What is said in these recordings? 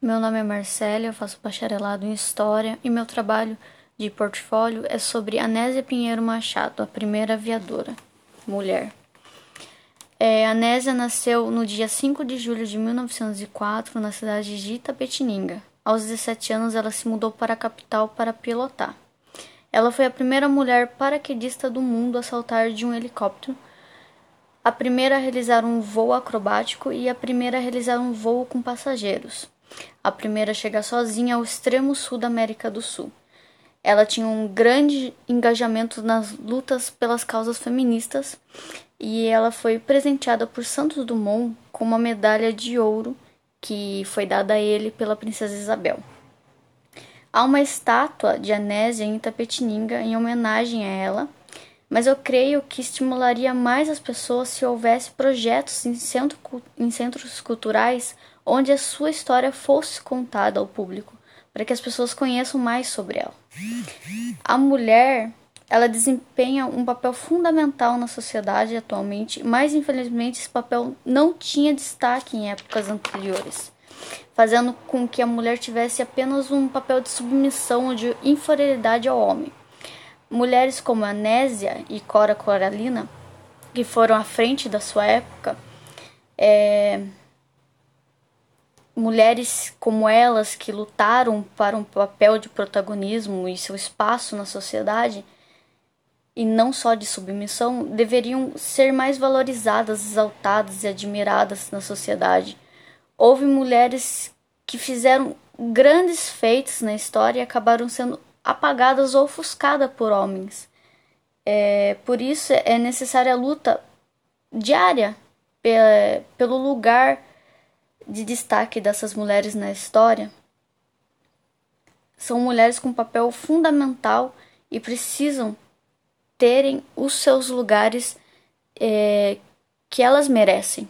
Meu nome é Marcela, eu faço bacharelado em História e meu trabalho de portfólio é sobre Anésia Pinheiro Machado, a primeira aviadora, mulher. É, Anésia nasceu no dia 5 de julho de 1904 na cidade de Itapetininga. Aos 17 anos, ela se mudou para a capital para pilotar. Ela foi a primeira mulher paraquedista do mundo a saltar de um helicóptero, a primeira a realizar um voo acrobático e a primeira a realizar um voo com passageiros. A primeira a chegar sozinha ao extremo sul da América do Sul. Ela tinha um grande engajamento nas lutas pelas causas feministas e ela foi presenteada por Santos Dumont com uma medalha de ouro que foi dada a ele pela princesa Isabel. Há uma estátua de Anésia em Itapetininga em homenagem a ela, mas eu creio que estimularia mais as pessoas se houvesse projetos em, centro, em centros culturais onde a sua história fosse contada ao público, para que as pessoas conheçam mais sobre ela. A mulher ela desempenha um papel fundamental na sociedade atualmente, mas infelizmente esse papel não tinha destaque em épocas anteriores, fazendo com que a mulher tivesse apenas um papel de submissão ou de inferioridade ao homem. Mulheres como Anésia e Cora Coralina, que foram à frente da sua época, é, mulheres como elas que lutaram para um papel de protagonismo e seu espaço na sociedade, e não só de submissão, deveriam ser mais valorizadas, exaltadas e admiradas na sociedade. Houve mulheres que fizeram grandes feitos na história e acabaram sendo apagadas ou ofuscadas por homens. É, por isso é necessária a luta diária pelo lugar de destaque dessas mulheres na história. São mulheres com papel fundamental e precisam terem os seus lugares é, que elas merecem.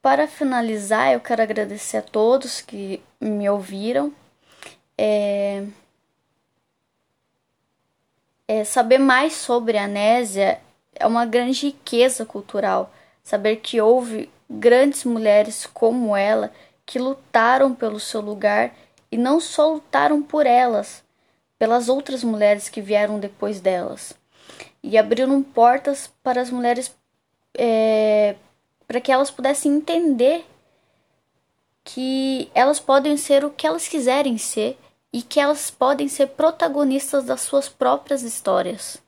Para finalizar, eu quero agradecer a todos que me ouviram. É, é, saber mais sobre a Anésia é uma grande riqueza cultural. Saber que houve grandes mulheres como ela que lutaram pelo seu lugar e não só lutaram por elas, pelas outras mulheres que vieram depois delas e abriram portas para as mulheres é, para que elas pudessem entender que elas podem ser o que elas quiserem ser e que elas podem ser protagonistas das suas próprias histórias.